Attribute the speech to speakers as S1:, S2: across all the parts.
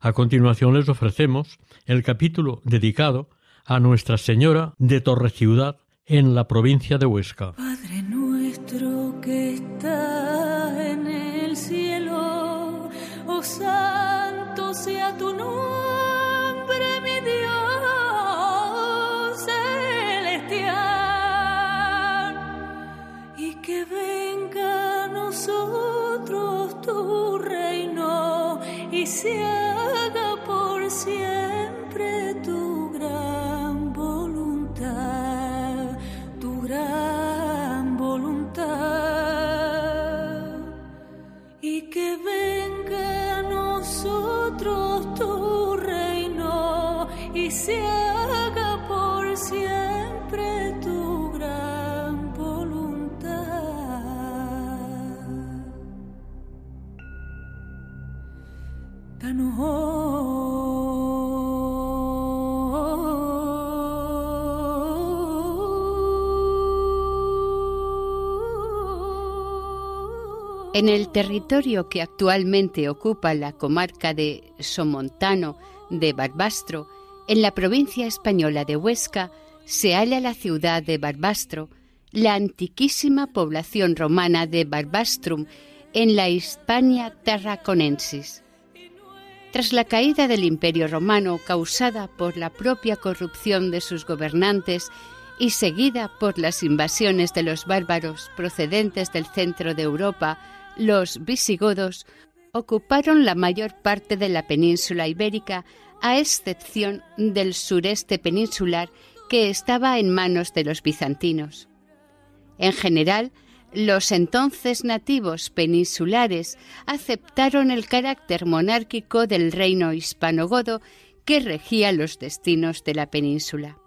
S1: A continuación les ofrecemos el capítulo dedicado a Nuestra Señora de Torreciudad en la provincia de Huesca.
S2: En el
S3: territorio que actualmente ocupa la comarca de Somontano de Barbastro, en la provincia española de Huesca, se halla la ciudad de Barbastro, la antiquísima población romana de Barbastrum, en la Hispania Tarraconensis. Tras la caída del Imperio romano causada por la propia corrupción de sus gobernantes y seguida por las invasiones de los bárbaros procedentes del centro de Europa, los visigodos ocuparon la mayor parte de la península ibérica, a excepción del sureste peninsular que estaba en manos de los bizantinos. En general, los entonces nativos peninsulares aceptaron el carácter monárquico del reino hispanogodo que regía los destinos de la península.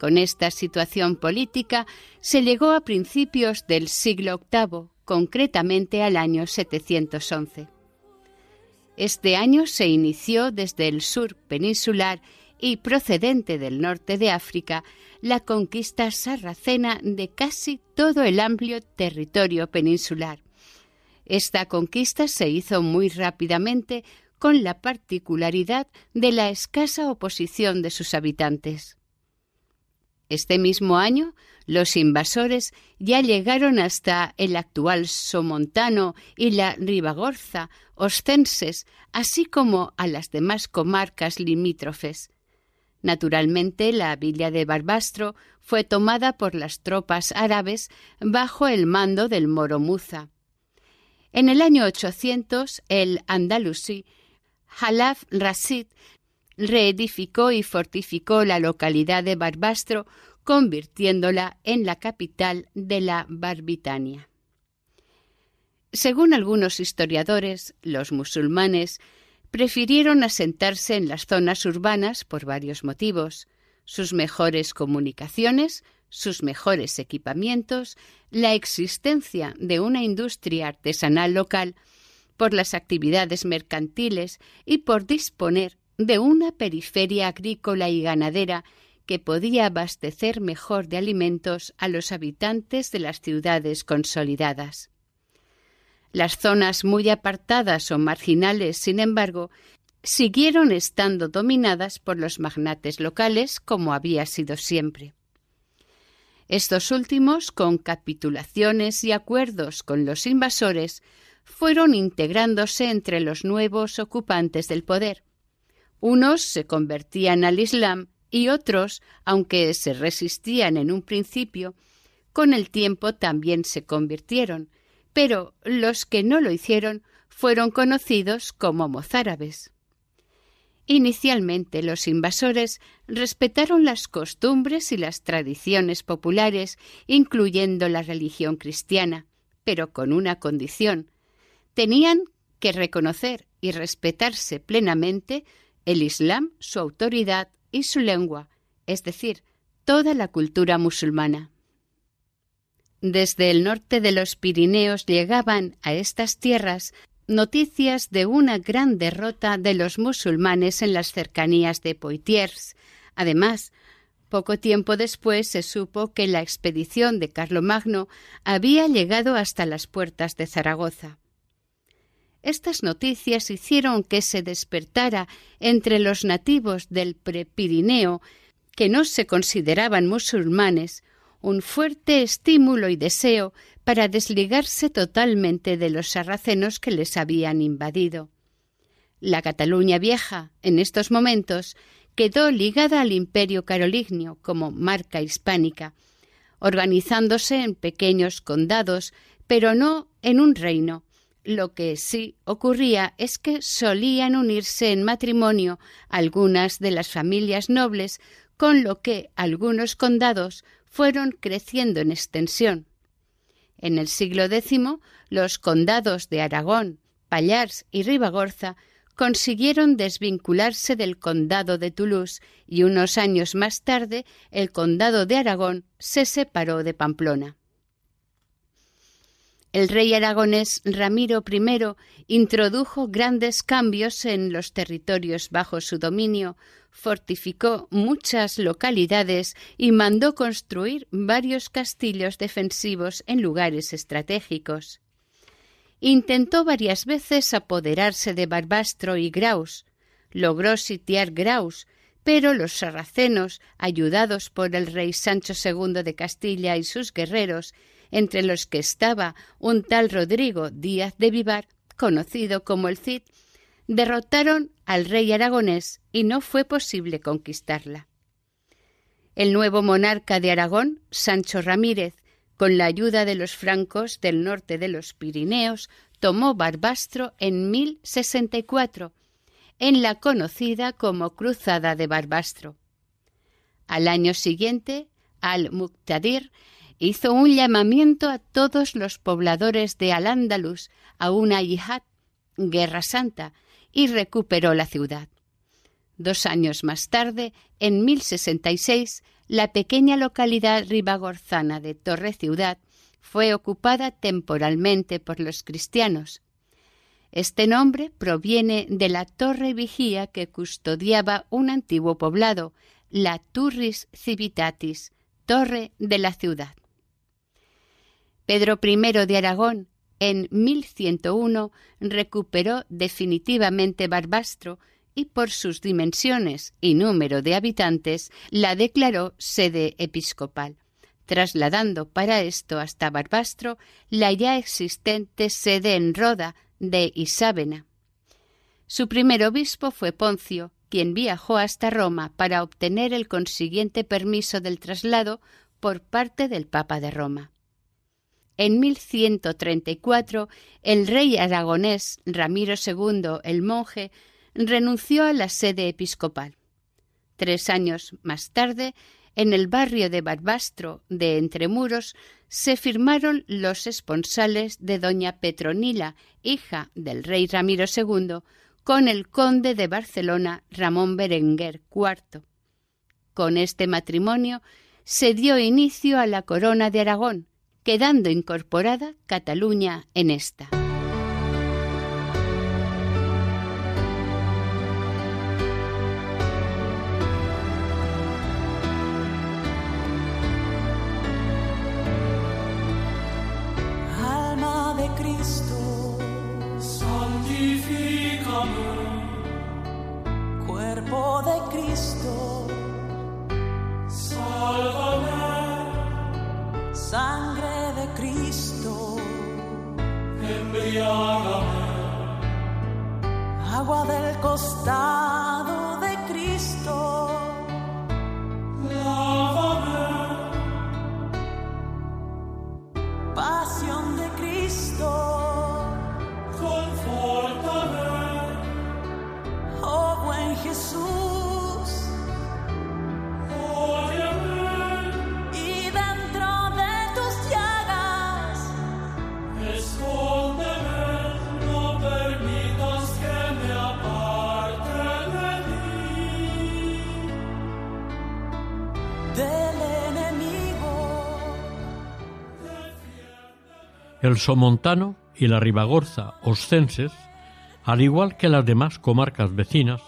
S3: Con esta situación política se llegó a principios del siglo VIII, concretamente al año 711. Este año se inició desde el sur peninsular y procedente del norte de África la conquista sarracena de casi todo el amplio territorio peninsular. Esta conquista se hizo muy rápidamente con la particularidad de la escasa oposición de sus habitantes. Este mismo año, los invasores ya llegaron hasta el actual Somontano y la Ribagorza, Oscenses, así como a las demás comarcas limítrofes. Naturalmente, la villa de Barbastro fue tomada por las tropas árabes bajo el mando del moro Muza. En el año 800, el andalusí Halaf Rasid reedificó y fortificó la localidad de Barbastro, convirtiéndola en la capital de la Barbitania. Según algunos historiadores, los musulmanes prefirieron asentarse en las zonas urbanas por varios motivos sus mejores comunicaciones, sus mejores equipamientos, la existencia de una industria artesanal local, por las actividades mercantiles y por disponer de una periferia agrícola y ganadera que podía abastecer mejor de alimentos a los habitantes de las ciudades consolidadas. Las zonas muy apartadas o marginales, sin embargo, siguieron estando dominadas por los magnates locales como había sido siempre. Estos últimos, con capitulaciones y acuerdos con los invasores, fueron integrándose entre los nuevos ocupantes del poder. Unos se convertían al Islam y otros, aunque se resistían en un principio, con el tiempo también se convirtieron, pero los que no lo hicieron fueron conocidos como mozárabes. Inicialmente los invasores respetaron las costumbres y las tradiciones populares, incluyendo la religión cristiana, pero con una condición. Tenían que reconocer y respetarse plenamente el Islam, su autoridad y su lengua, es decir, toda la cultura musulmana. Desde el norte de los Pirineos llegaban a estas tierras noticias de una gran derrota de los musulmanes en las cercanías de Poitiers. Además, poco tiempo después se supo que la expedición de Carlomagno había llegado hasta las puertas de Zaragoza. Estas noticias hicieron que se despertara entre los nativos del Prepirineo, que no se consideraban musulmanes, un fuerte estímulo y deseo para desligarse totalmente de los sarracenos que les habían invadido. La Cataluña vieja, en estos momentos, quedó ligada al imperio carolingio como marca hispánica, organizándose en pequeños condados, pero no en un reino, lo que sí ocurría es que solían unirse en matrimonio algunas de las familias nobles, con lo que algunos condados fueron creciendo en extensión. En el siglo X, los condados de Aragón, Pallars y Ribagorza consiguieron desvincularse del condado de Toulouse y unos años más tarde el condado de Aragón se separó de Pamplona. El rey aragonés Ramiro I introdujo grandes cambios en los territorios bajo su dominio, fortificó muchas localidades y mandó construir varios castillos defensivos en lugares estratégicos. Intentó varias veces apoderarse de Barbastro y Graus. Logró sitiar Graus, pero los sarracenos, ayudados por el rey Sancho II de Castilla y sus guerreros, entre los que estaba un tal Rodrigo Díaz de Vivar, conocido como el Cid, derrotaron al rey aragonés y no fue posible conquistarla. El nuevo monarca de Aragón, Sancho Ramírez, con la ayuda de los francos del norte de los Pirineos, tomó Barbastro en 1064, en la conocida como Cruzada de Barbastro. Al año siguiente, al-Muqtadir hizo un llamamiento a todos los pobladores de Al-Ándalus a una yihad, guerra santa, y recuperó la ciudad. Dos años más tarde, en 1066, la pequeña localidad ribagorzana de Torre Ciudad fue ocupada temporalmente por los cristianos. Este nombre proviene de la torre vigía que custodiaba un antiguo poblado, la Turris Civitatis, torre de la ciudad. Pedro I de Aragón, en 1101, recuperó definitivamente Barbastro y por sus dimensiones y número de habitantes la declaró sede episcopal, trasladando para esto hasta Barbastro la ya existente sede en Roda de Isábena. Su primer obispo fue Poncio, quien viajó hasta Roma para obtener el consiguiente permiso del traslado por parte del Papa de Roma. En 1134, el rey aragonés Ramiro II el monje renunció a la sede episcopal. Tres años más tarde, en el barrio de Barbastro de Entremuros, se firmaron los esponsales de doña Petronila, hija del rey Ramiro II, con el conde de Barcelona Ramón Berenguer IV. Con este matrimonio se dio inicio a la corona de Aragón, quedando incorporada Cataluña en esta.
S4: Costado
S1: El Somontano y la Ribagorza oscenses, al igual que las demás comarcas vecinas,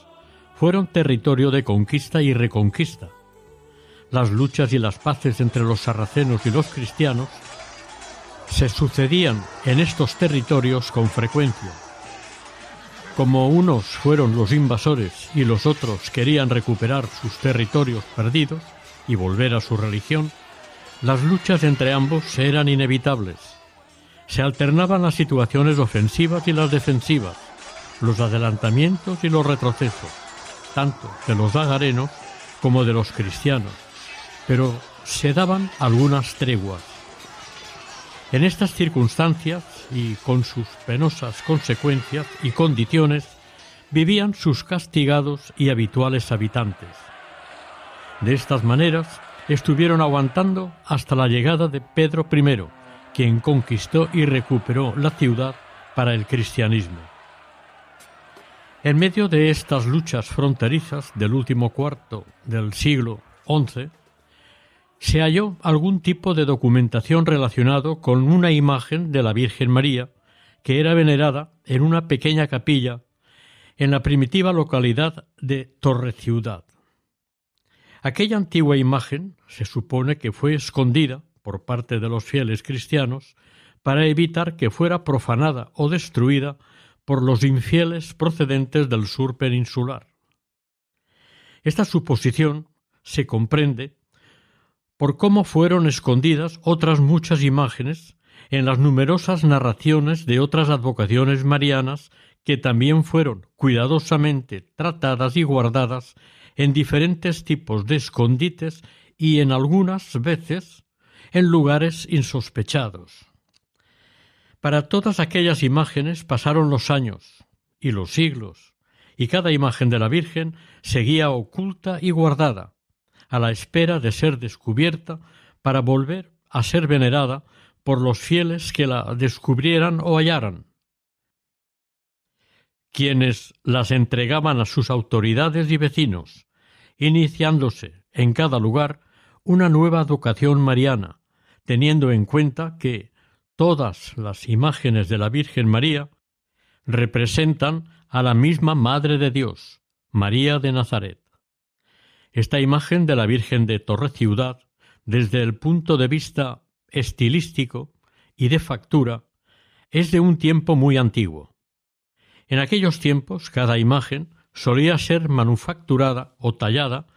S1: fueron territorio de conquista y reconquista. Las luchas y las paces entre los sarracenos y los cristianos se sucedían en estos territorios con frecuencia. Como unos fueron los invasores y los otros querían recuperar sus territorios perdidos y volver a su religión, las luchas entre ambos eran inevitables. Se alternaban las situaciones ofensivas y las defensivas, los adelantamientos y los retrocesos, tanto de los dagarenos como de los cristianos, pero se daban algunas treguas. En estas circunstancias y con sus penosas consecuencias y condiciones vivían sus castigados y habituales habitantes. De estas maneras estuvieron aguantando hasta la llegada de Pedro I, quien conquistó y recuperó la ciudad para el cristianismo. En medio de estas luchas fronterizas del último cuarto del siglo XI, se halló algún tipo de documentación relacionado con una imagen de la Virgen María que era venerada en una pequeña capilla en la primitiva localidad de Torreciudad. Aquella antigua imagen se supone que fue escondida por parte de los fieles cristianos para evitar que fuera profanada o destruida por los infieles procedentes del sur peninsular. Esta suposición se comprende por cómo fueron escondidas otras muchas imágenes en las numerosas narraciones de otras advocaciones marianas que también fueron cuidadosamente tratadas y guardadas en diferentes tipos de escondites y en algunas veces en lugares insospechados. Para todas aquellas imágenes pasaron los años y los siglos, y cada imagen de la Virgen seguía oculta y guardada, a la espera de ser descubierta para volver a ser venerada por los fieles que la descubrieran o hallaran, quienes las entregaban a sus autoridades y vecinos, iniciándose en cada lugar una nueva educación mariana, teniendo en cuenta que todas las imágenes de la Virgen María representan a la misma Madre de Dios, María de Nazaret. Esta imagen de la Virgen de Torre Ciudad, desde el punto de vista estilístico y de factura, es de un tiempo muy antiguo. En aquellos tiempos cada imagen solía ser manufacturada o tallada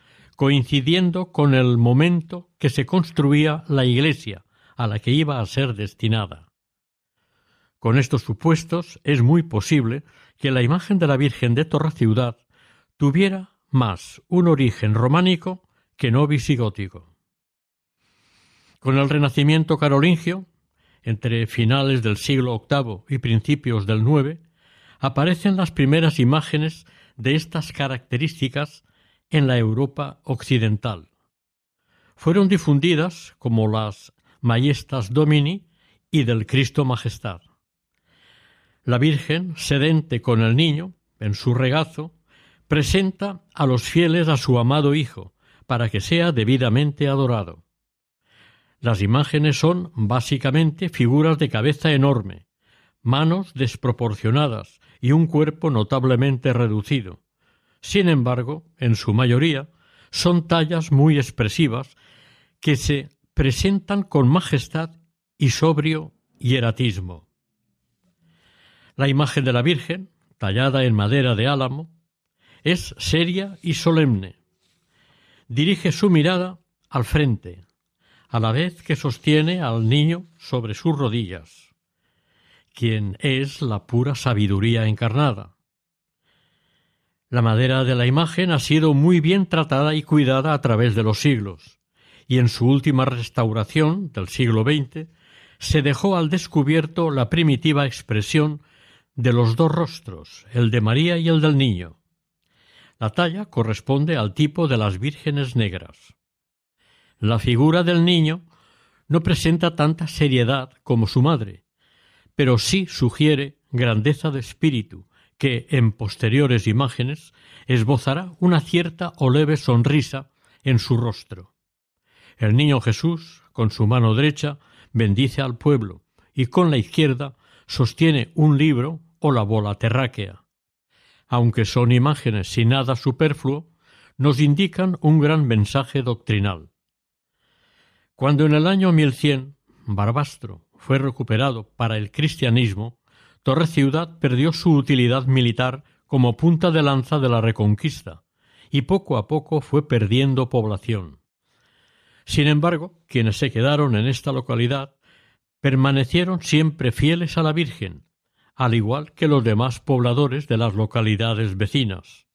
S1: coincidiendo con el momento que se construía la iglesia a la que iba a ser destinada. Con estos supuestos es muy posible que la imagen de la Virgen de Torre Ciudad tuviera más un origen románico que no visigótico. Con el Renacimiento carolingio, entre finales del siglo VIII y principios del IX, aparecen las primeras imágenes de estas características en la Europa occidental. Fueron difundidas como las Majestas Domini y del Cristo Majestad. La Virgen, sedente con el niño, en su regazo, presenta a los fieles a su amado Hijo, para que sea debidamente adorado. Las imágenes son básicamente figuras de cabeza enorme, manos desproporcionadas y un cuerpo notablemente reducido. Sin embargo, en su mayoría, son tallas muy expresivas que se presentan con majestad y sobrio hieratismo. La imagen de la Virgen, tallada en madera de álamo, es seria y solemne. Dirige su mirada al frente, a la vez que sostiene al niño sobre sus rodillas, quien es la pura sabiduría encarnada. La madera de la imagen ha sido muy bien tratada y cuidada a través de los siglos, y en su última restauración del siglo XX se dejó al descubierto la primitiva expresión de los dos rostros, el de María y el del niño. La talla corresponde al tipo de las vírgenes negras. La figura del niño no presenta tanta seriedad como su madre, pero sí sugiere grandeza de espíritu que en posteriores imágenes esbozará una cierta o leve sonrisa en su rostro. El niño Jesús, con su mano derecha, bendice al pueblo y con la izquierda sostiene un libro o la bola terráquea. Aunque son imágenes sin nada superfluo, nos indican un gran mensaje doctrinal. Cuando en el año 1100 Barbastro fue recuperado para el cristianismo, Torre Ciudad perdió su utilidad militar como punta de lanza de la reconquista y poco a poco fue perdiendo población. Sin embargo, quienes se quedaron en esta localidad permanecieron siempre fieles a la Virgen, al igual que los demás pobladores de las localidades vecinas.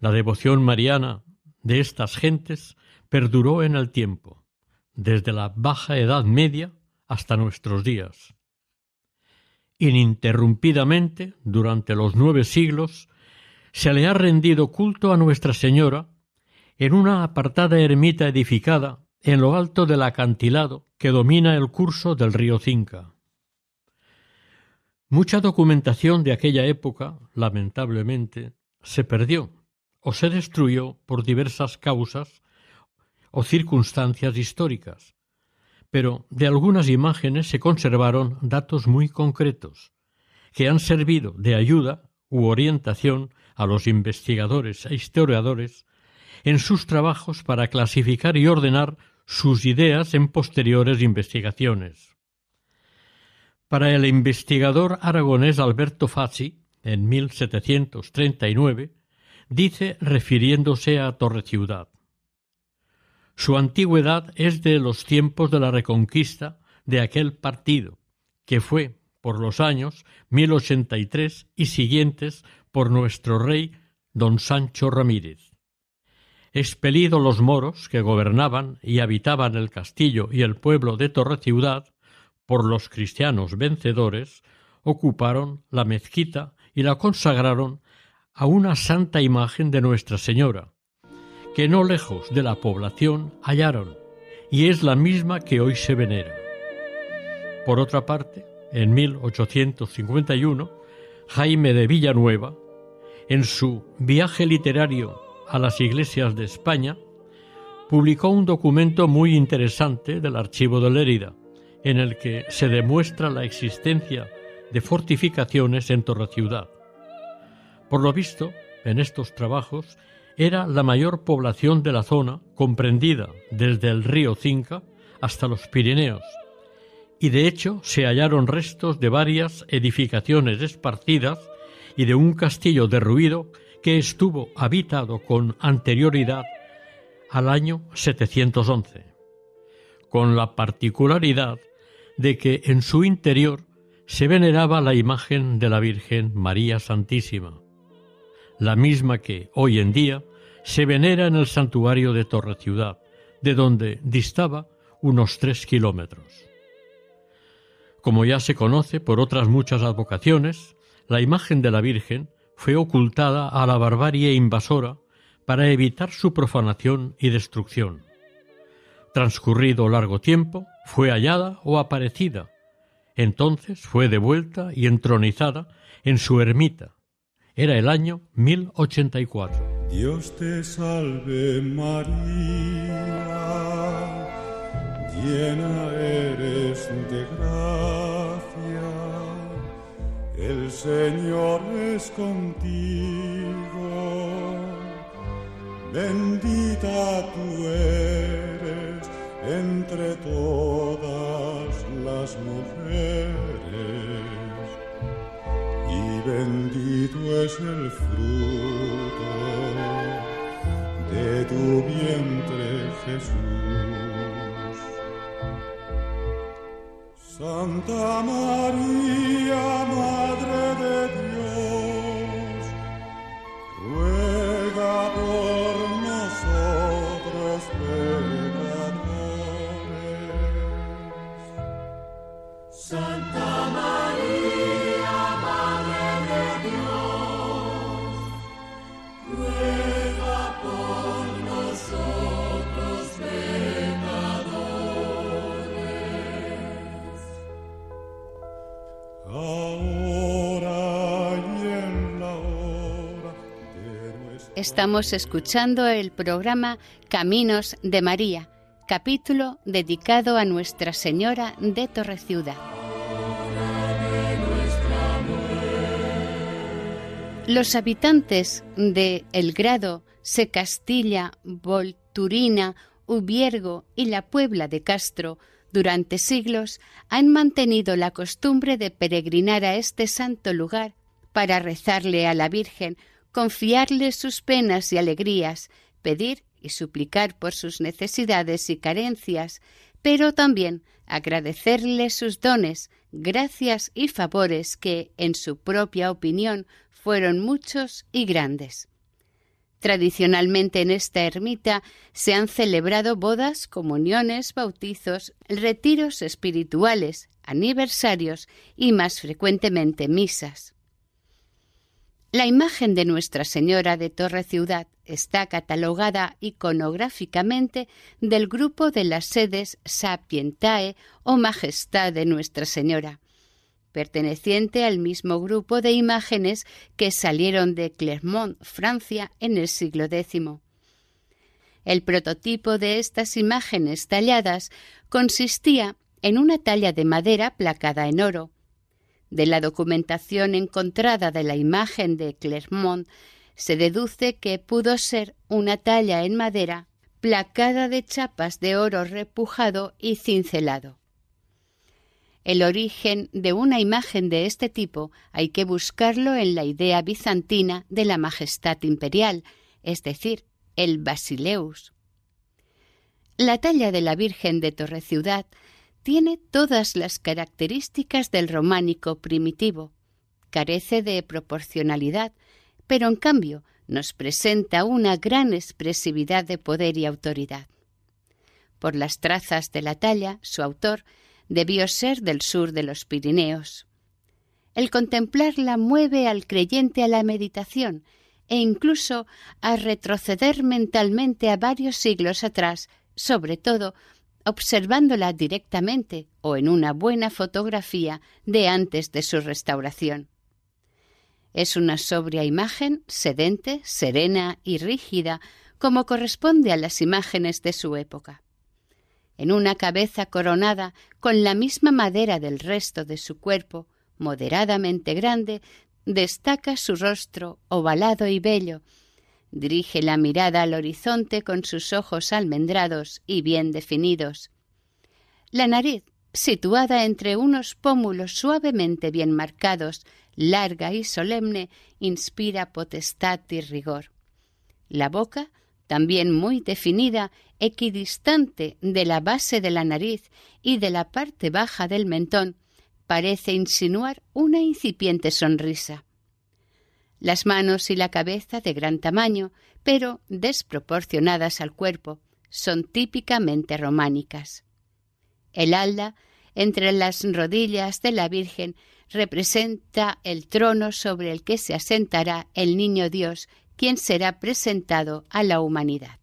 S1: La devoción mariana de estas gentes perduró en el tiempo, desde la baja Edad Media hasta nuestros días. Ininterrumpidamente, durante los nueve siglos, se le ha rendido culto a Nuestra Señora en una apartada ermita edificada en lo alto del acantilado que domina el curso del río Cinca. Mucha documentación de aquella época, lamentablemente, se perdió o se destruyó por diversas causas o circunstancias históricas, pero de algunas imágenes se conservaron datos muy concretos, que han servido de ayuda u orientación a los investigadores e historiadores en sus trabajos para clasificar y ordenar sus ideas en posteriores investigaciones. Para el investigador aragonés Alberto Fassi, en 1739, dice refiriéndose a Torre Ciudad. Su antigüedad es de los tiempos de la reconquista de aquel partido, que fue, por los años 1083 y siguientes, por nuestro rey don Sancho Ramírez. Expelido los moros que gobernaban y habitaban el castillo y el pueblo de Torreciudad por los cristianos vencedores, ocuparon la mezquita y la consagraron a una santa imagen de Nuestra Señora, que no lejos de la población hallaron, y es la misma que hoy se venera. Por otra parte, en 1851, Jaime de Villanueva, en su viaje literario a las iglesias de España, publicó un documento muy interesante del Archivo de Lérida, en el que se demuestra la existencia de fortificaciones en Torre Ciudad. Por lo visto, en estos trabajos era la mayor población de la zona comprendida desde el río Cinca hasta los Pirineos, y de hecho se hallaron restos de varias edificaciones esparcidas y de un castillo derruido que estuvo habitado con anterioridad al año 711, con la particularidad de que en su interior se veneraba la imagen de la Virgen María Santísima, la misma que hoy en día se venera en el santuario de Torre Ciudad, de donde distaba unos tres kilómetros. Como ya se conoce por otras muchas advocaciones, la imagen de la Virgen fue ocultada a la barbarie invasora para evitar su profanación y destrucción. Transcurrido largo tiempo, fue hallada o aparecida. Entonces fue devuelta y entronizada en su ermita. Era el año 1084.
S5: Dios te salve María, llena eres de gracia el Señor es contigo, bendita tú eres entre todas las mujeres, bendito es el fruto de tu vientre Jesús. Santa María, Madre
S3: Estamos escuchando el programa Caminos de María, capítulo dedicado a Nuestra Señora de Torreciudad. Los habitantes de El Grado, Secastilla, Volturina, Ubiergo y la Puebla de Castro durante siglos han mantenido la costumbre de peregrinar a este santo lugar para rezarle a la Virgen confiarle sus penas y alegrías, pedir y suplicar por sus necesidades y carencias, pero también agradecerle sus dones, gracias y favores que, en su propia opinión, fueron muchos y grandes. Tradicionalmente en esta ermita se han celebrado bodas, comuniones, bautizos, retiros espirituales, aniversarios y más frecuentemente misas. La imagen de Nuestra Señora de Torre Ciudad está catalogada iconográficamente del grupo de las sedes Sapientae o Majestad de Nuestra Señora, perteneciente al mismo grupo de imágenes que salieron de Clermont, Francia, en el siglo X. El prototipo de estas imágenes talladas consistía en una talla de madera placada en oro. De la documentación encontrada de la imagen de Clermont se deduce que pudo ser una talla en madera placada de chapas de oro repujado y cincelado. El origen de una imagen de este tipo hay que buscarlo en la idea bizantina de la majestad imperial, es decir, el Basileus. La talla de la Virgen de Torre Ciudad tiene todas las características del románico primitivo. Carece de proporcionalidad, pero en cambio nos presenta una gran expresividad de poder y autoridad. Por las trazas de la talla, su autor debió ser del sur de los Pirineos. El contemplarla mueve al creyente a la meditación e incluso a retroceder mentalmente a varios siglos atrás, sobre todo observándola directamente o en una buena fotografía de antes de su restauración. Es una sobria imagen, sedente, serena y rígida, como corresponde a las imágenes de su época en una cabeza coronada con la misma madera del resto de su cuerpo, moderadamente grande, destaca su rostro ovalado y bello. Dirige la mirada al horizonte con sus ojos almendrados y bien definidos. La nariz, situada entre unos pómulos suavemente bien marcados, larga y solemne, inspira potestad y rigor. La boca, también muy definida, equidistante de la base de la nariz y de la parte baja del mentón, parece insinuar una incipiente sonrisa. Las manos y la cabeza de gran tamaño, pero desproporcionadas al cuerpo, son típicamente románicas. El alda, entre las rodillas de la Virgen, representa el trono sobre el que se asentará el Niño Dios quien será presentado a la humanidad.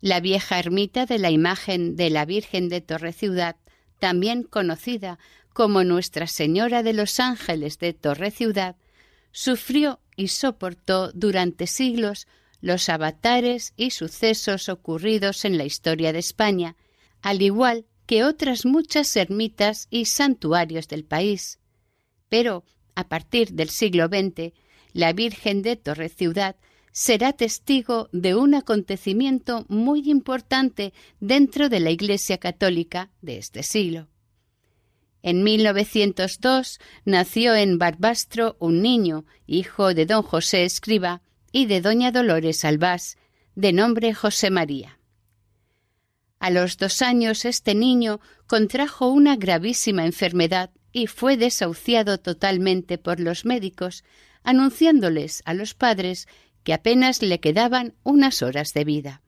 S3: La vieja ermita de la imagen de la Virgen de Torre Ciudad, también conocida como Nuestra Señora de los Ángeles de Torre Ciudad, sufrió y soportó durante siglos los avatares y sucesos ocurridos en la historia de España, al igual que otras muchas ermitas y santuarios del país. Pero, a partir del siglo XX, la Virgen de Torre Ciudad será testigo de un acontecimiento muy importante dentro de la Iglesia católica de este siglo. En 1902 nació en Barbastro un niño, hijo de don José Escriba y de doña Dolores Albás, de nombre José María. A los dos años este niño contrajo una gravísima enfermedad y fue desahuciado totalmente por los médicos, anunciándoles a los padres que apenas le quedaban unas horas de vida.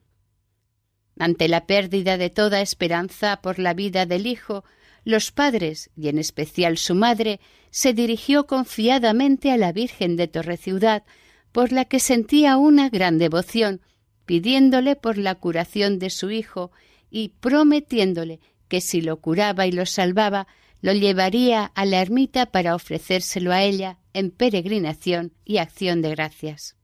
S3: Ante la pérdida de toda esperanza por la vida del hijo, los padres, y en especial su madre, se dirigió confiadamente a la Virgen de Torreciudad, por la que sentía una gran devoción, pidiéndole por la curación de su hijo y prometiéndole que si lo curaba y lo salvaba, lo llevaría a la ermita para ofrecérselo a ella en peregrinación y acción de gracias.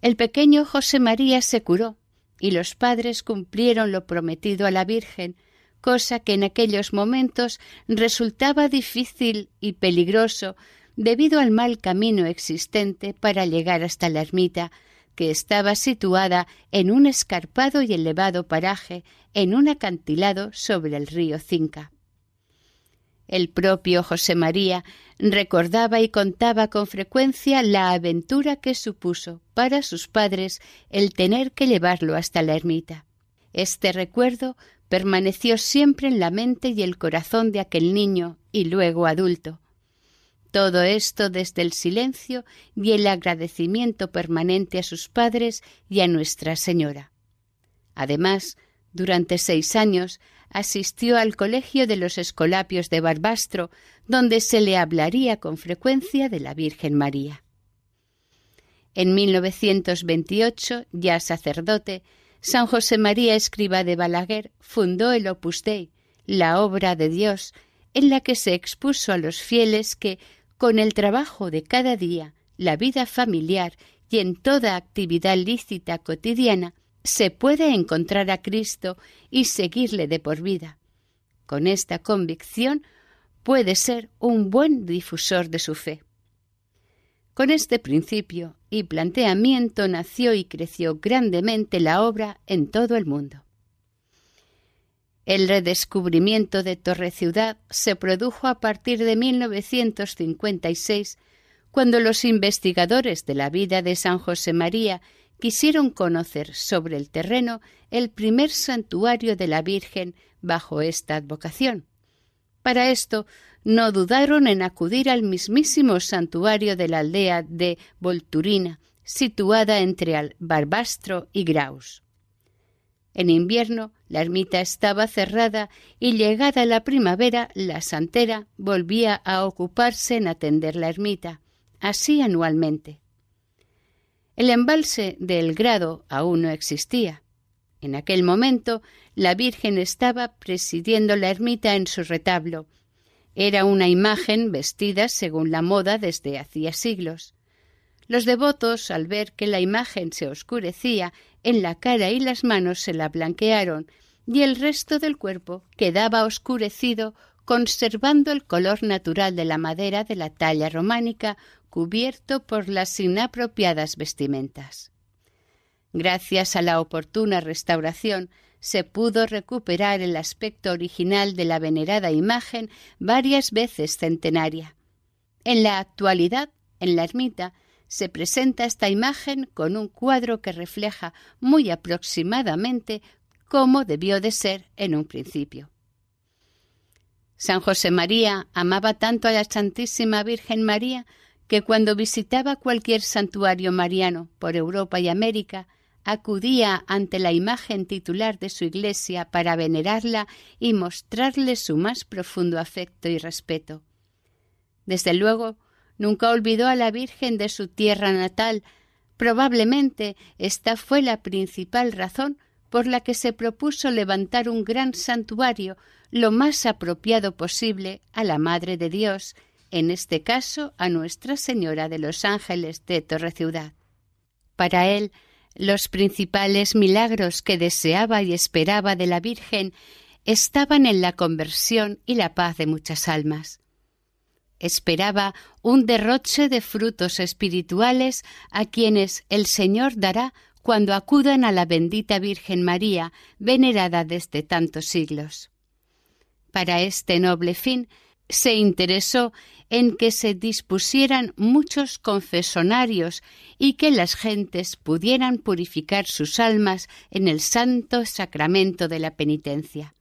S3: El pequeño José María se curó y los padres cumplieron lo prometido a la Virgen, cosa que en aquellos momentos resultaba difícil y peligroso debido al mal camino existente para llegar hasta la ermita, que estaba situada en un escarpado y elevado paraje en un acantilado sobre el río Cinca. El propio José María recordaba y contaba con frecuencia la aventura que supuso para sus padres el tener que llevarlo hasta la ermita. Este recuerdo permaneció siempre en la mente y el corazón de aquel niño y luego adulto. Todo esto desde el silencio y el agradecimiento permanente a sus padres y a Nuestra Señora. Además, durante seis años asistió al Colegio de los Escolapios de Barbastro, donde se le hablaría con frecuencia de la Virgen María. En 1928, ya sacerdote, San José María Escriba de Balaguer fundó el Opus Dei, la obra de Dios, en la que se expuso a los fieles que, con el trabajo de cada día, la vida familiar y en toda actividad lícita cotidiana, se puede encontrar a Cristo y seguirle de por vida. Con esta convicción puede ser un buen difusor de su fe. Con este principio y planteamiento nació y creció grandemente la obra en todo el mundo. El redescubrimiento de Torre Ciudad se produjo a partir de 1956, cuando los investigadores de la vida de San José María quisieron conocer sobre el terreno el primer santuario de la Virgen bajo esta advocación. Para esto no dudaron en acudir al mismísimo santuario de la aldea de Volturina, situada entre Barbastro y Graus. En invierno la ermita estaba cerrada y llegada la primavera la santera volvía a ocuparse en atender la ermita, así anualmente. El embalse del Grado aún no existía. En aquel momento la Virgen estaba presidiendo la ermita en su retablo. Era una imagen vestida según la moda desde hacía siglos. Los devotos, al ver que la imagen se oscurecía en la cara y las manos, se la blanquearon y el resto del cuerpo quedaba oscurecido conservando el color natural de la madera de la talla románica cubierto por las inapropiadas vestimentas. Gracias a la oportuna restauración, se pudo recuperar el aspecto original de la venerada imagen varias veces centenaria. En la actualidad, en la ermita, se presenta esta imagen con un cuadro que refleja muy aproximadamente cómo debió de ser en un principio. San José María amaba tanto a la Santísima Virgen María que cuando visitaba cualquier santuario mariano por Europa y América, acudía ante la imagen titular de su iglesia para venerarla y mostrarle su más profundo afecto y respeto. Desde luego, nunca olvidó a la Virgen de su tierra natal. Probablemente esta fue la principal razón por la que se propuso levantar un gran santuario lo más apropiado posible a la Madre de Dios en este caso a Nuestra Señora de los Ángeles de Torre Ciudad. Para él, los principales milagros que deseaba y esperaba de la Virgen estaban en la conversión y la paz de muchas almas. Esperaba un derroche de frutos espirituales a quienes el Señor dará cuando acudan a la bendita Virgen María, venerada desde tantos siglos. Para este noble fin, se interesó en que se dispusieran muchos confesonarios y que las gentes pudieran purificar sus almas en el santo sacramento de la penitencia.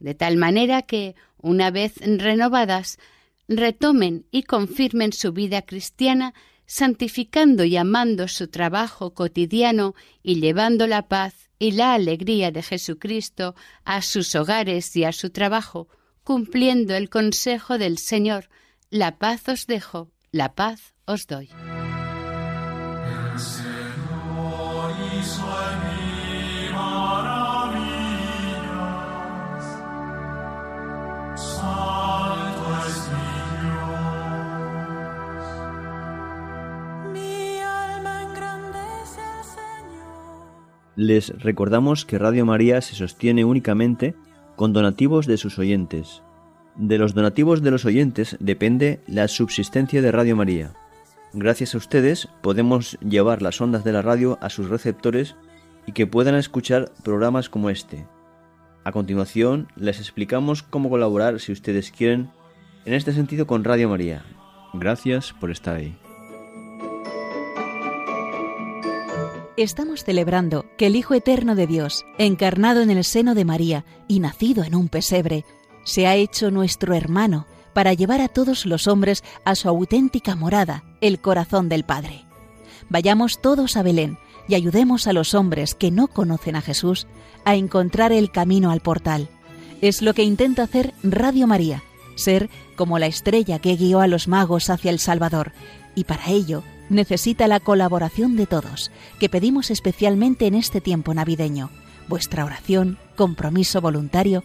S3: De tal manera que, una vez renovadas, retomen y confirmen su vida cristiana, santificando y amando su trabajo cotidiano y llevando la paz y la alegría de Jesucristo a sus hogares y a su trabajo, cumpliendo el consejo del Señor, la paz os dejo, la paz os doy.
S6: Les recordamos que Radio María se sostiene únicamente con donativos de sus oyentes De los donativos de los oyentes depende la subsistencia de Radio María. Gracias a ustedes podemos llevar las ondas de la radio a sus receptores y que puedan escuchar programas como este. A continuación les explicamos cómo colaborar si ustedes quieren en este sentido con Radio María. Gracias por estar ahí.
S7: Estamos celebrando que el Hijo Eterno de Dios, encarnado en el seno de María y nacido en un pesebre, se ha hecho nuestro hermano para llevar a todos los hombres a su auténtica morada, el corazón del Padre. Vayamos todos a Belén y ayudemos a los hombres que no conocen a Jesús a encontrar el camino al portal. Es lo que intenta hacer Radio María, ser como la estrella que guió a los magos hacia el Salvador, y para ello necesita la colaboración de todos, que pedimos especialmente en este tiempo navideño, vuestra oración, compromiso voluntario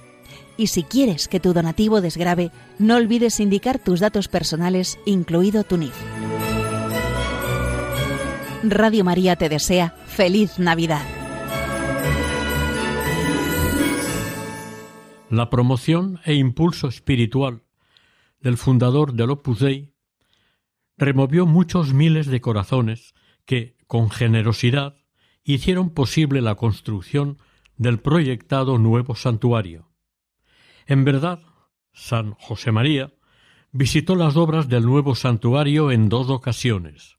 S7: Y si quieres que tu donativo desgrabe, no olvides indicar tus datos personales, incluido tu NIF. Radio María te desea feliz Navidad.
S1: La promoción e impulso espiritual del fundador del Opus Dei removió muchos miles de corazones que, con generosidad, hicieron posible la construcción del proyectado nuevo santuario. En verdad, San José María visitó las obras del nuevo santuario en dos ocasiones.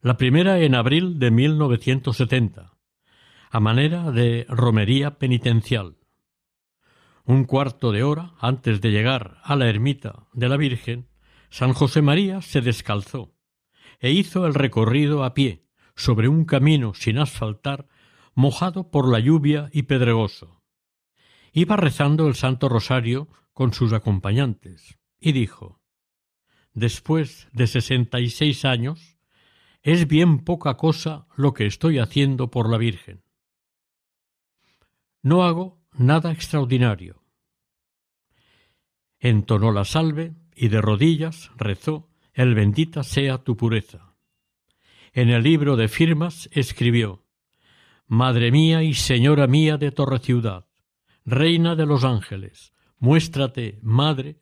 S1: La primera en abril de 1970, a manera de romería penitencial. Un cuarto de hora antes de llegar a la ermita de la Virgen, San José María se descalzó e hizo el recorrido a pie sobre un camino sin asfaltar, mojado por la lluvia y pedregoso iba rezando el Santo Rosario con sus acompañantes, y dijo Después de sesenta y seis años, es bien poca cosa lo que estoy haciendo por la Virgen. No hago nada extraordinario. Entonó la salve y de rodillas rezó el bendita sea tu pureza. En el libro de firmas escribió Madre mía y Señora mía de Torre Ciudad, Reina de los ángeles, muéstrate, Madre,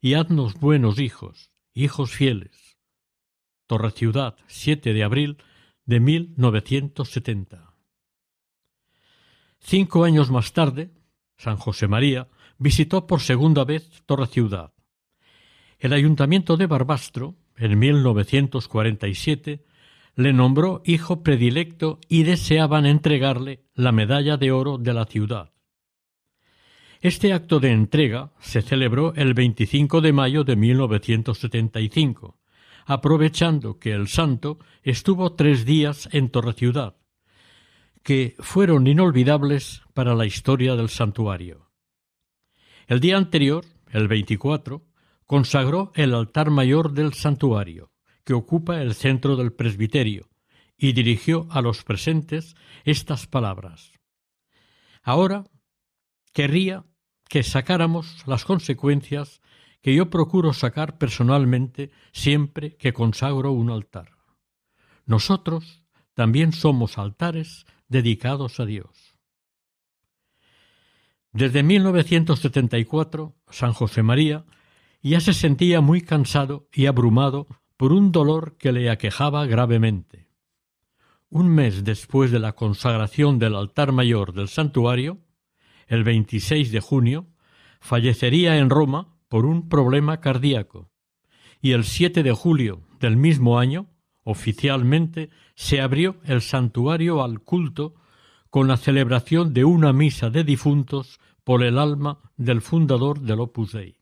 S1: y haznos buenos hijos, hijos fieles. Torre Ciudad, 7 de abril de 1970. Cinco años más tarde, San José María visitó por segunda vez Torre Ciudad. El ayuntamiento de Barbastro, en 1947, le nombró hijo predilecto y deseaban entregarle la medalla de oro de la ciudad. Este acto de entrega se celebró el 25 de mayo de 1975, aprovechando que el santo estuvo tres días en Torreciudad, que fueron inolvidables para la historia del santuario. El día anterior, el 24, consagró el altar mayor del santuario, que ocupa el centro del presbiterio, y dirigió a los presentes estas palabras. Ahora querría que sacáramos las consecuencias que yo procuro sacar personalmente siempre que consagro un altar. Nosotros también somos altares dedicados a Dios. Desde 1974, San José María ya se sentía muy cansado y abrumado por un dolor que le aquejaba gravemente. Un mes después de la consagración del altar mayor del santuario, el 26 de junio, fallecería en Roma por un problema cardíaco, y el 7 de julio del mismo año, oficialmente, se abrió el santuario al culto con la celebración de una misa de difuntos por el alma del fundador del Opus Dei.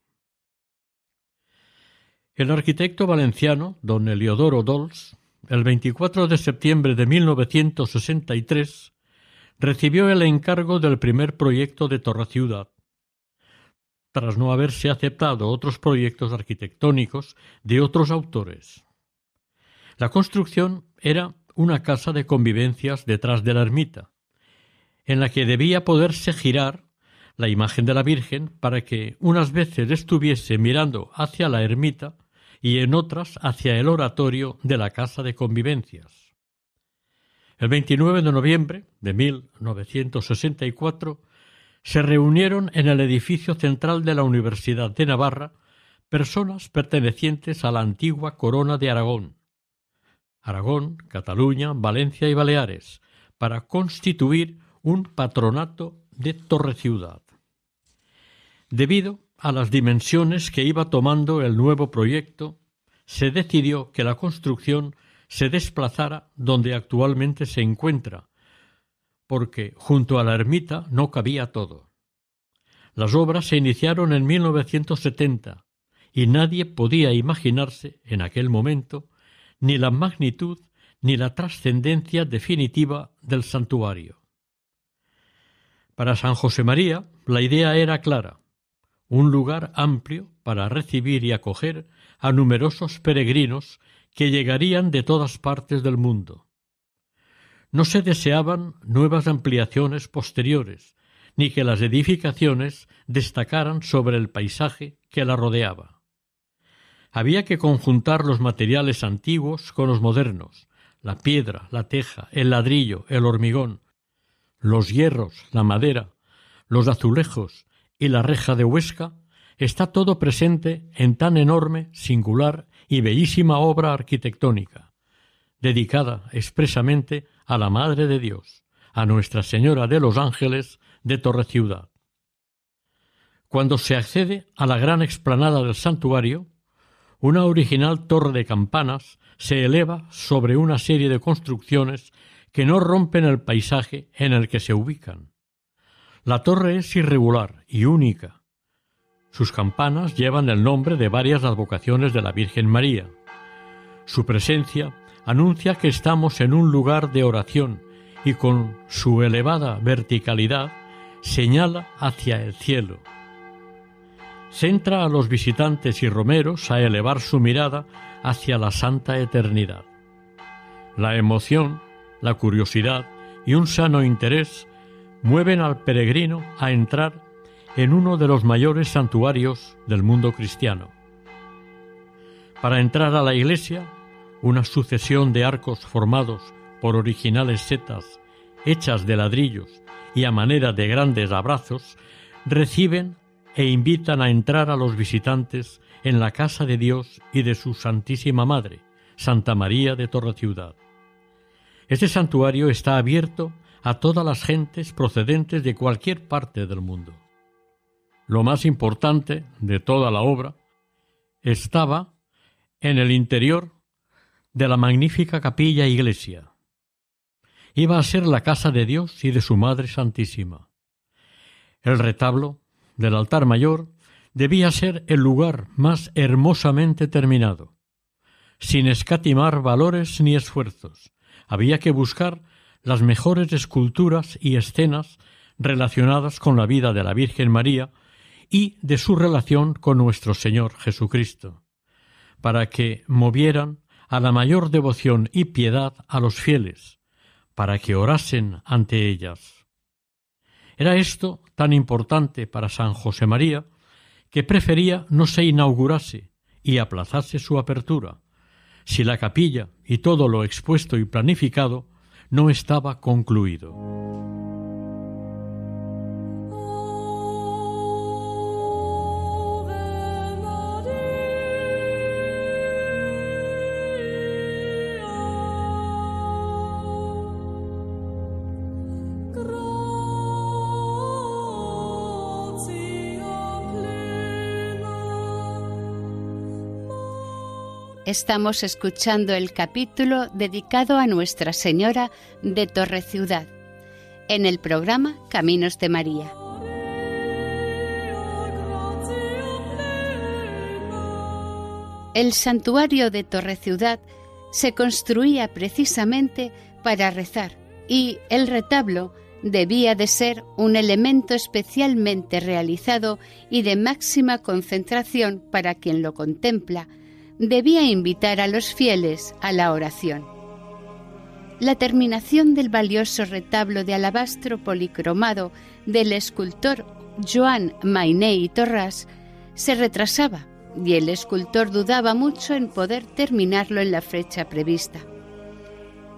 S1: El arquitecto valenciano, don Eliodoro Dols, el 24 de septiembre de 1963, recibió el encargo del primer proyecto de Torre Ciudad. tras no haberse aceptado otros proyectos arquitectónicos de otros autores. La construcción era una casa de convivencias detrás de la ermita, en la que debía poderse girar la imagen de la Virgen para que unas veces estuviese mirando hacia la ermita y en otras hacia el oratorio de la casa de convivencias. El 29 de noviembre de 1964 se reunieron en el edificio central de la Universidad de Navarra personas pertenecientes a la antigua corona de Aragón, Aragón, Cataluña, Valencia y Baleares, para constituir un patronato de Torre Ciudad. Debido a las dimensiones que iba tomando el nuevo proyecto, se decidió que la construcción se desplazara donde actualmente se encuentra, porque junto a la ermita no cabía todo. Las obras se iniciaron en 1970 y nadie podía imaginarse en aquel momento ni la magnitud ni la trascendencia definitiva del santuario. Para San José María la idea era clara, un lugar amplio para recibir y acoger a numerosos peregrinos que llegarían de todas partes del mundo. No se deseaban nuevas ampliaciones posteriores, ni que las edificaciones destacaran sobre el paisaje que la rodeaba. Había que conjuntar los materiales antiguos con los modernos, la piedra, la teja, el ladrillo, el hormigón, los hierros, la madera, los azulejos y la reja de Huesca, está todo presente en tan enorme, singular y bellísima obra arquitectónica, dedicada expresamente a la Madre de Dios, a Nuestra Señora de los Ángeles de Torre Ciudad. Cuando se accede a la gran explanada del santuario, una original torre de campanas se eleva sobre una serie de construcciones que no rompen el paisaje en el que se ubican. La torre es irregular y única, sus campanas llevan el nombre de varias advocaciones de la Virgen María. Su presencia anuncia que estamos en un lugar de oración y con su elevada verticalidad señala hacia el cielo. Centra a los visitantes y romeros a elevar su mirada hacia la santa eternidad. La emoción, la curiosidad y un sano interés mueven al peregrino a entrar en uno de los mayores santuarios del mundo cristiano. Para entrar a la iglesia, una sucesión de arcos formados por originales setas hechas de ladrillos y a manera de grandes abrazos reciben e invitan a entrar a los visitantes en la casa de Dios y de su Santísima Madre, Santa María de Torre Ciudad. Este santuario está abierto a todas las gentes procedentes de cualquier parte del mundo lo más importante de toda la obra, estaba en el interior de la magnífica capilla iglesia. Iba a ser la casa de Dios y de su Madre Santísima. El retablo del altar mayor debía ser el lugar más hermosamente terminado. Sin escatimar valores ni esfuerzos, había que buscar las mejores esculturas y escenas relacionadas con la vida de la Virgen María y de su relación con nuestro Señor Jesucristo, para que movieran a la mayor devoción y piedad a los fieles, para que orasen ante ellas. Era esto tan importante para San José María que prefería no se inaugurase y aplazase su apertura, si la capilla y todo lo expuesto y planificado no estaba concluido.
S3: Estamos escuchando el capítulo dedicado a Nuestra Señora de Torre Ciudad en el programa Caminos de María. El santuario de Torre Ciudad se construía precisamente para rezar y el retablo debía de ser un elemento especialmente realizado y de máxima concentración para quien lo contempla, debía invitar a los fieles a la oración. La terminación del valioso retablo de alabastro policromado del escultor Joan Mainé y Torras se retrasaba y el escultor dudaba mucho en poder terminarlo en la fecha prevista.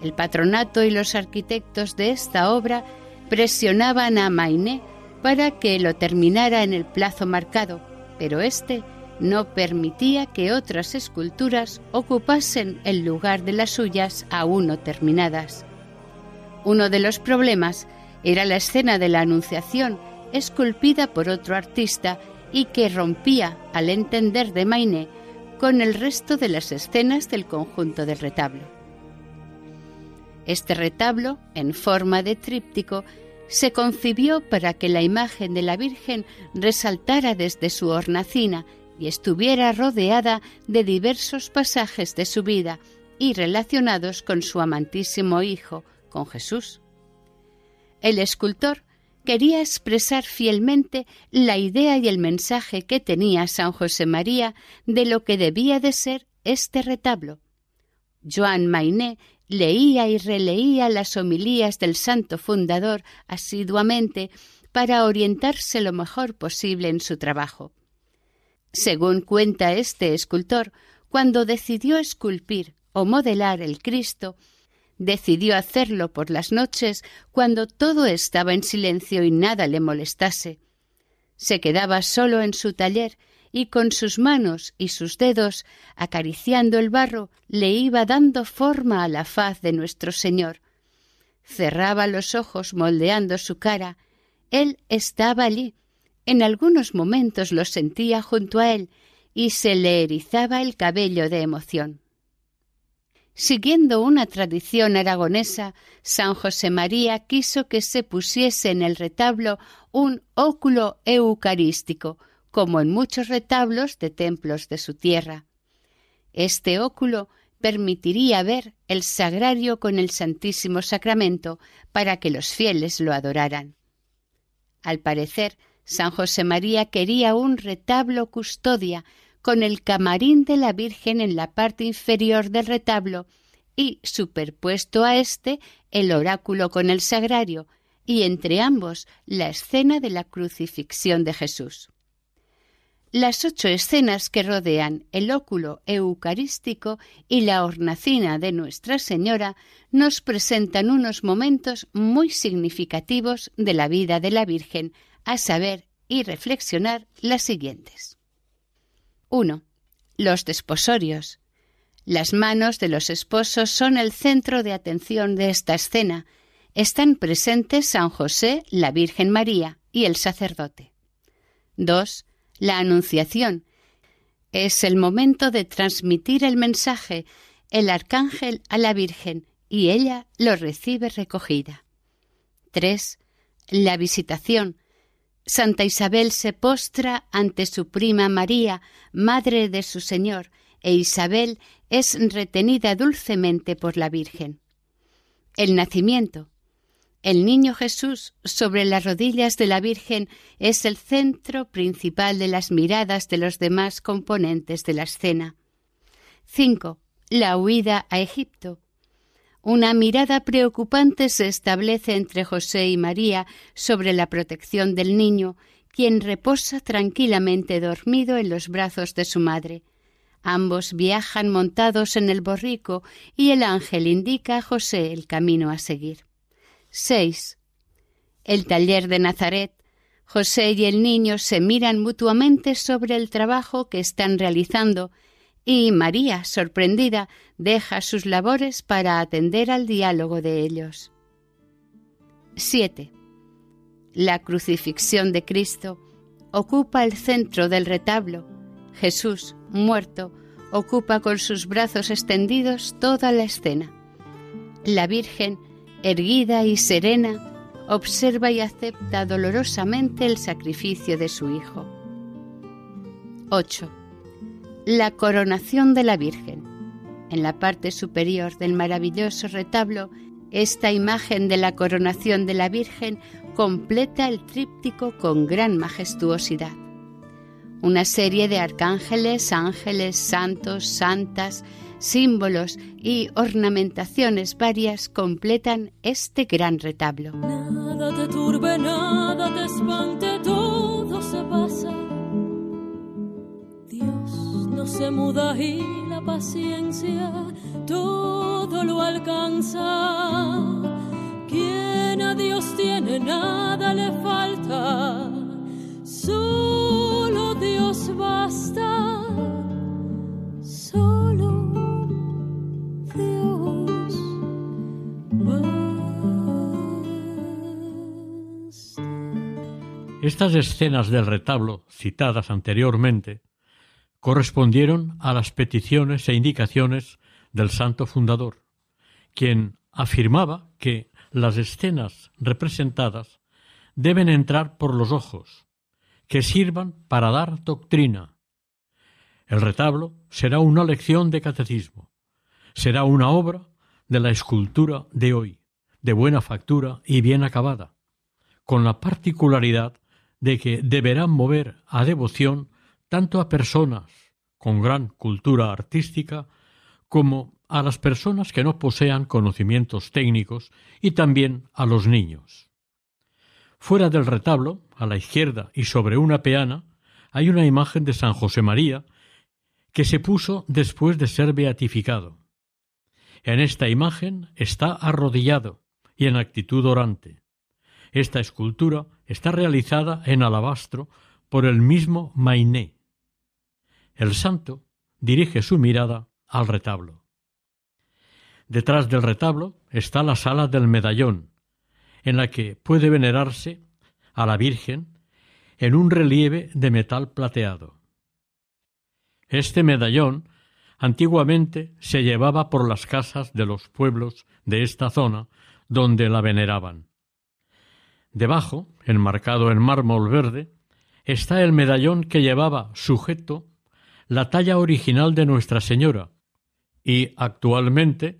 S3: El patronato y los arquitectos de esta obra presionaban a Mainé para que lo terminara en el plazo marcado, pero éste no permitía que otras esculturas ocupasen el lugar de las suyas aún no terminadas. Uno de los problemas era la escena de la Anunciación, esculpida por otro artista y que rompía, al entender de Mainé, con el resto de las escenas del conjunto del retablo. Este retablo, en forma de tríptico, se concibió para que la imagen de la Virgen resaltara desde su hornacina y estuviera rodeada de diversos pasajes de su vida y relacionados con su amantísimo Hijo, con Jesús. El escultor quería expresar fielmente la idea y el mensaje que tenía San José María de lo que debía de ser este retablo. Joan Mainé leía y releía las homilías del santo fundador asiduamente para orientarse lo mejor posible en su trabajo. Según cuenta este escultor, cuando decidió esculpir o modelar el Cristo, decidió hacerlo por las noches cuando todo estaba en silencio y nada le molestase. Se quedaba solo en su taller y con sus manos y sus dedos, acariciando el barro, le iba dando forma a la faz de nuestro Señor. Cerraba los ojos moldeando su cara. Él estaba allí. En algunos momentos lo sentía junto a él y se le erizaba el cabello de emoción. Siguiendo una tradición aragonesa, San José María quiso que se pusiese en el retablo un óculo eucarístico, como en muchos retablos de templos de su tierra. Este óculo permitiría ver el sagrario con el Santísimo Sacramento para que los fieles lo adoraran. Al parecer, San José María quería un retablo custodia con el camarín de la Virgen en la parte inferior del retablo y superpuesto a éste el oráculo con el sagrario y entre ambos la escena de la crucifixión de Jesús. Las ocho escenas que rodean el óculo eucarístico y la hornacina de Nuestra Señora nos presentan unos momentos muy significativos de la vida de la Virgen, a saber y reflexionar las siguientes. 1. Los desposorios. Las manos de los esposos son el centro de atención de esta escena. Están presentes San José, la Virgen María y el sacerdote. 2 la Anunciación. Es el momento de transmitir el mensaje, el arcángel a la Virgen, y ella lo recibe recogida. 3. La visitación. Santa Isabel se postra ante su prima María, madre de su Señor, e Isabel es retenida dulcemente por la Virgen. El nacimiento. El niño Jesús sobre las rodillas de la Virgen es el centro principal de las miradas de los demás componentes de la escena. 5. La huida a Egipto. Una mirada preocupante se establece entre José y María sobre la protección del niño, quien reposa tranquilamente dormido en los brazos de su madre. Ambos viajan montados en el borrico y el ángel indica a José el camino a seguir. 6. El taller de Nazaret. José y el niño se miran mutuamente sobre el trabajo que están realizando y María, sorprendida, deja sus labores para atender al diálogo de ellos. 7. La crucifixión de Cristo ocupa el centro del retablo. Jesús, muerto, ocupa con sus brazos extendidos toda la escena. La Virgen erguida y serena, observa y acepta dolorosamente el sacrificio de su Hijo. 8. La coronación de la Virgen. En la parte superior del maravilloso retablo Esta imagen de la coronación de la Virgen completa el tríptico con gran majestuosidad. Una serie de arcángeles, ángeles, santos, santas, símbolos y ornamentaciones varias completan este gran retablo.
S2: Nada te turbe, nada te espante, todo se pasa. No se muda y la paciencia todo lo alcanza. Quien a Dios tiene, nada le falta. Solo Dios basta. Solo.
S1: Estas escenas del retablo, citadas anteriormente, correspondieron a las peticiones e indicaciones del santo fundador, quien afirmaba que las escenas representadas deben entrar por los ojos, que sirvan para dar doctrina. El retablo será una lección de catecismo, será una obra de la escultura de hoy, de buena factura y bien acabada, con la particularidad de que deberán mover a devoción tanto a personas con gran cultura artística como a las personas que no posean conocimientos técnicos y también a los niños. Fuera del retablo, a la izquierda y sobre una peana, hay una imagen de San José María que se puso después de ser beatificado. En esta imagen está arrodillado y en actitud orante. Esta escultura está realizada en alabastro por el mismo Mainé. El santo dirige su mirada al retablo. Detrás del retablo está la sala del medallón, en la que puede venerarse a la Virgen en un relieve de metal plateado. Este medallón antiguamente se llevaba por las casas de los pueblos de esta zona donde la veneraban. Debajo, enmarcado en mármol verde, está el medallón que llevaba sujeto la talla original de Nuestra Señora, y actualmente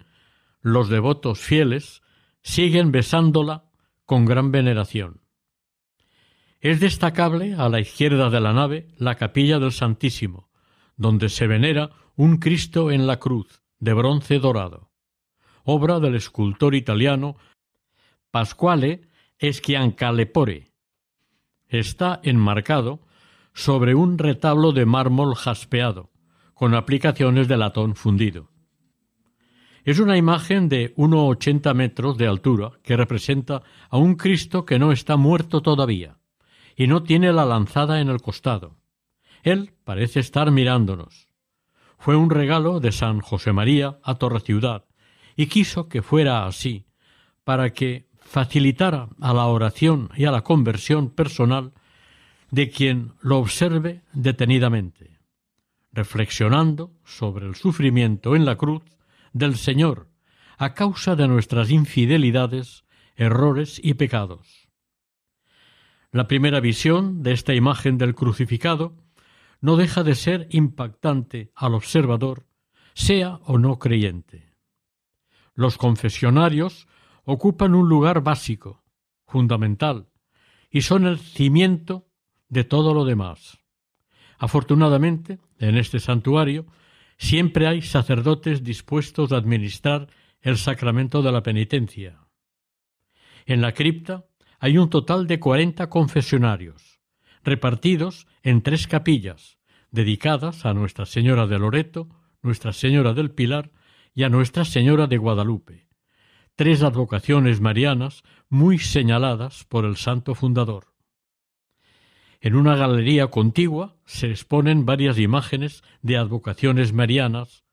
S1: los devotos fieles siguen besándola con gran veneración. Es destacable a la izquierda de la nave la capilla del Santísimo, donde se venera un Cristo en la cruz, de bronce dorado, obra del escultor italiano Pasquale Schiancalepore. Está enmarcado sobre un retablo de mármol jaspeado, con aplicaciones de latón fundido. Es una imagen de 1,80 metros de altura que representa a un Cristo que no está muerto todavía y no tiene la lanzada en el costado. Él parece estar mirándonos. Fue un regalo de San José María a Torre Ciudad y quiso que fuera así para que facilitara a la oración y a la conversión personal de quien lo observe detenidamente, reflexionando sobre el sufrimiento en la cruz del Señor a causa de nuestras infidelidades, errores y pecados. La primera visión de esta imagen del crucificado no deja de ser impactante al observador, sea o no creyente. Los confesionarios ocupan un lugar básico, fundamental, y son el cimiento de todo lo demás. Afortunadamente, en este santuario siempre hay sacerdotes dispuestos a administrar el sacramento de la penitencia. En la cripta hay un total de cuarenta confesionarios, repartidos en tres capillas, dedicadas a Nuestra Señora de Loreto, Nuestra Señora del Pilar y a Nuestra Señora de Guadalupe, tres advocaciones marianas muy señaladas por el santo fundador. En una galería contigua se exponen varias imágenes de advocaciones marianas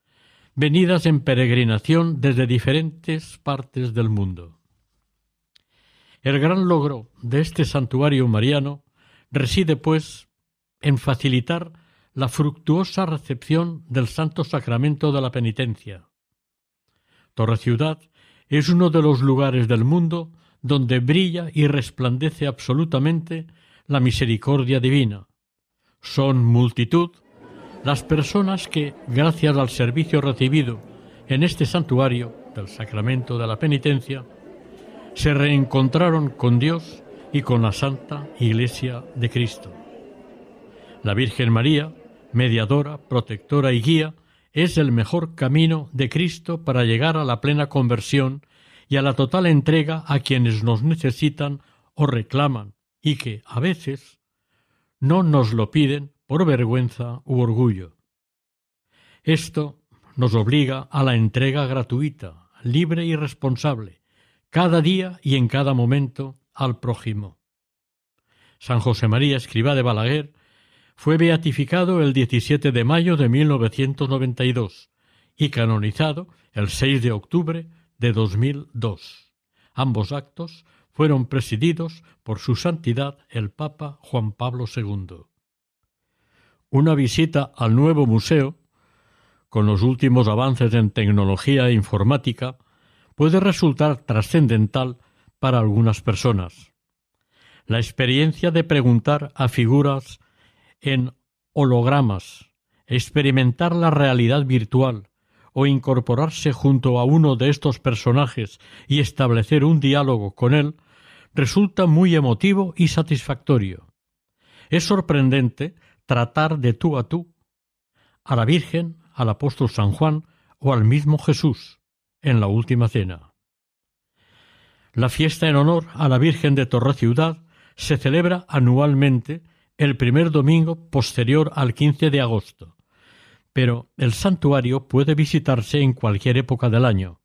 S1: venidas en peregrinación desde diferentes partes del mundo. El gran logro de este santuario mariano reside, pues, en facilitar la fructuosa recepción del Santo Sacramento de la Penitencia. Torre Ciudad es uno de los lugares del mundo donde brilla y resplandece absolutamente la misericordia divina. Son multitud las personas que, gracias al servicio recibido en este santuario, del sacramento de la penitencia, se reencontraron con Dios y con la Santa Iglesia de Cristo. La Virgen María, mediadora, protectora y guía, es el mejor camino de Cristo para llegar a la plena conversión y a la total entrega a quienes nos necesitan o reclaman y que, a veces, no nos lo piden por vergüenza u orgullo. Esto nos obliga a la entrega gratuita, libre y responsable, cada día y en cada momento al prójimo. San José María Escribá de Balaguer fue beatificado el 17 de mayo de 1992 y canonizado el 6 de octubre de 2002. Ambos actos fueron presididos por su santidad el Papa Juan Pablo II. Una visita al nuevo museo, con los últimos avances en tecnología e informática, puede resultar trascendental para algunas personas. La experiencia de preguntar a figuras en hologramas, experimentar la realidad virtual o incorporarse junto a uno de estos personajes y establecer un diálogo con él resulta muy emotivo y satisfactorio. Es sorprendente tratar de tú a tú a la Virgen, al apóstol San Juan o al mismo Jesús en la última cena. La fiesta en honor a la Virgen de Torre Ciudad se celebra anualmente el primer domingo posterior al 15 de agosto, pero el santuario puede visitarse en cualquier época del año.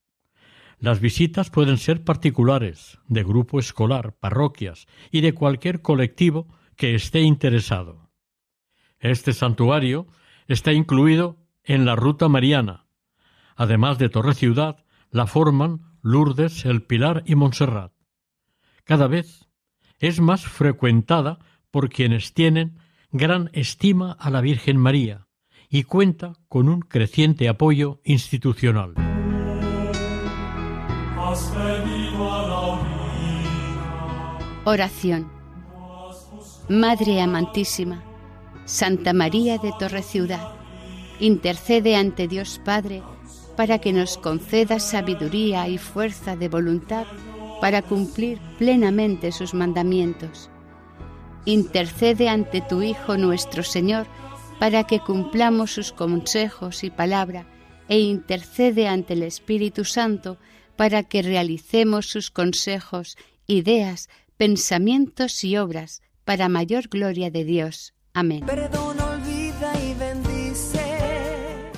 S1: Las visitas pueden ser particulares, de grupo escolar, parroquias y de cualquier colectivo que esté interesado. Este santuario está incluido en la Ruta Mariana. Además de Torre Ciudad, la forman Lourdes, El Pilar y Montserrat. Cada vez es más frecuentada por quienes tienen gran estima a la Virgen María y cuenta con un creciente apoyo institucional.
S3: Oración. Madre amantísima, Santa María de Torre Ciudad, intercede ante Dios Padre para que nos conceda sabiduría y fuerza de voluntad para cumplir plenamente sus mandamientos. Intercede ante tu Hijo nuestro Señor para que cumplamos sus consejos y palabra, e intercede ante el Espíritu Santo para que realicemos sus consejos, ideas, pensamientos y obras para mayor gloria de Dios. Amén.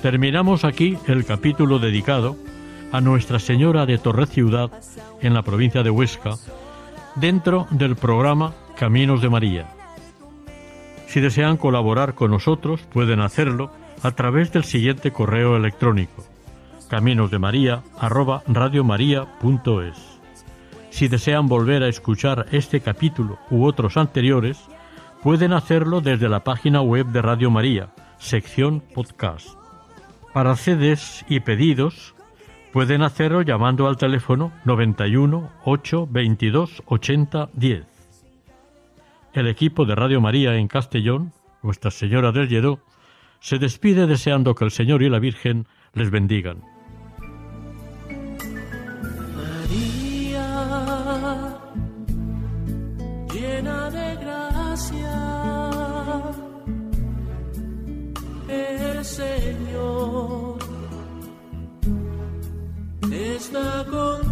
S1: Terminamos aquí el capítulo dedicado a Nuestra Señora de Torre Ciudad en la provincia de Huesca dentro del programa Caminos de María. Si desean colaborar con nosotros pueden hacerlo a través del siguiente correo electrónico caminosdemaria@radiomaria.es. Si desean volver a escuchar este capítulo u otros anteriores, pueden hacerlo desde la página web de Radio María, sección podcast. Para CDs y pedidos, pueden hacerlo llamando al teléfono 91 8 22 80 10. El equipo de Radio María en Castellón, Nuestra Señora del Lledó, se despide deseando que el Señor y la Virgen les bendigan.
S2: María, llena de gracia, el Señor está contigo.